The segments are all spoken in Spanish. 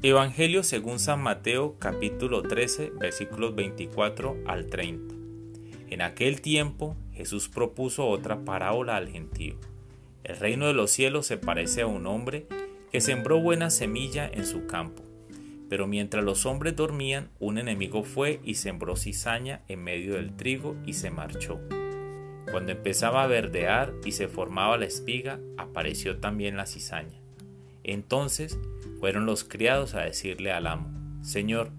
Evangelio según San Mateo capítulo 13 versículos 24 al 30. En aquel tiempo Jesús propuso otra parábola al gentío. El reino de los cielos se parece a un hombre que sembró buena semilla en su campo. Pero mientras los hombres dormían, un enemigo fue y sembró cizaña en medio del trigo y se marchó. Cuando empezaba a verdear y se formaba la espiga, apareció también la cizaña. Entonces fueron los criados a decirle al amo, Señor,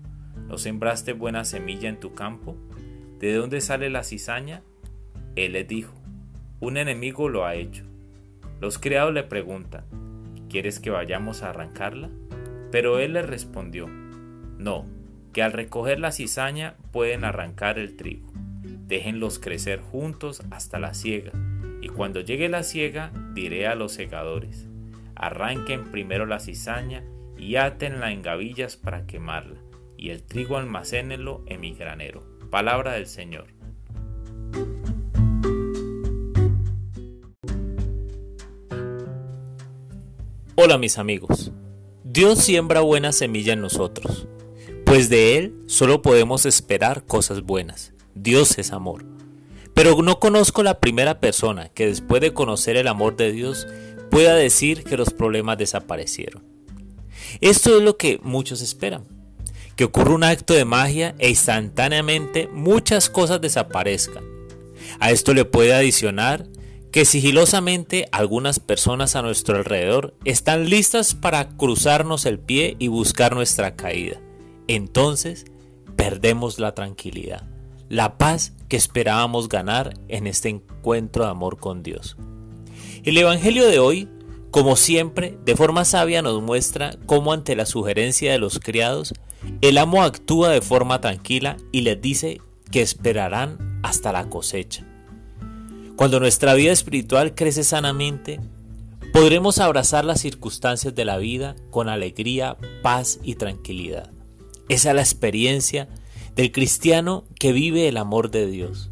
¿no sembraste buena semilla en tu campo? ¿De dónde sale la cizaña? Él les dijo, un enemigo lo ha hecho. Los criados le preguntan, ¿quieres que vayamos a arrancarla? Pero él les respondió, no, que al recoger la cizaña pueden arrancar el trigo. Déjenlos crecer juntos hasta la siega, y cuando llegue la siega diré a los segadores, Arranquen primero la cizaña y átenla en gavillas para quemarla, y el trigo almacénenlo en mi granero. Palabra del Señor. Hola mis amigos. Dios siembra buena semilla en nosotros, pues de Él solo podemos esperar cosas buenas. Dios es amor. Pero no conozco la primera persona que después de conocer el amor de Dios pueda decir que los problemas desaparecieron. Esto es lo que muchos esperan, que ocurra un acto de magia e instantáneamente muchas cosas desaparezcan. A esto le puede adicionar que sigilosamente algunas personas a nuestro alrededor están listas para cruzarnos el pie y buscar nuestra caída. Entonces perdemos la tranquilidad, la paz que esperábamos ganar en este encuentro de amor con Dios. El Evangelio de hoy, como siempre, de forma sabia nos muestra cómo ante la sugerencia de los criados, el amo actúa de forma tranquila y les dice que esperarán hasta la cosecha. Cuando nuestra vida espiritual crece sanamente, podremos abrazar las circunstancias de la vida con alegría, paz y tranquilidad. Esa es la experiencia del cristiano que vive el amor de Dios.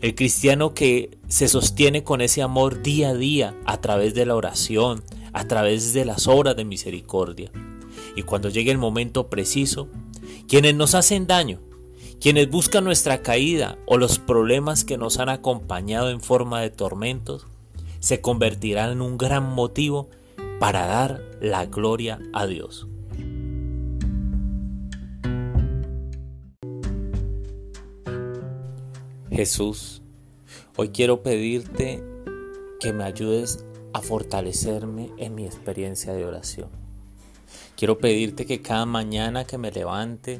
El cristiano que se sostiene con ese amor día a día a través de la oración, a través de las obras de misericordia. Y cuando llegue el momento preciso, quienes nos hacen daño, quienes buscan nuestra caída o los problemas que nos han acompañado en forma de tormentos, se convertirán en un gran motivo para dar la gloria a Dios. Jesús, hoy quiero pedirte que me ayudes a fortalecerme en mi experiencia de oración. Quiero pedirte que cada mañana que me levante,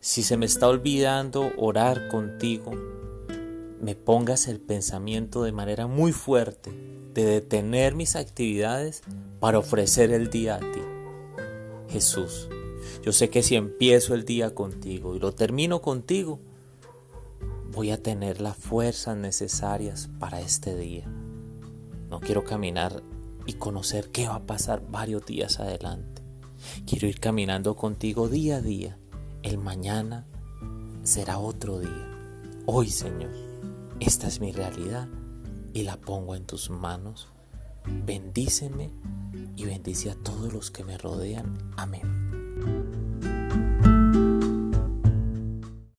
si se me está olvidando orar contigo, me pongas el pensamiento de manera muy fuerte de detener mis actividades para ofrecer el día a ti. Jesús, yo sé que si empiezo el día contigo y lo termino contigo, voy a tener las fuerzas necesarias para este día. No quiero caminar y conocer qué va a pasar varios días adelante. Quiero ir caminando contigo día a día. El mañana será otro día. Hoy, Señor, esta es mi realidad y la pongo en tus manos. Bendíceme y bendice a todos los que me rodean. Amén.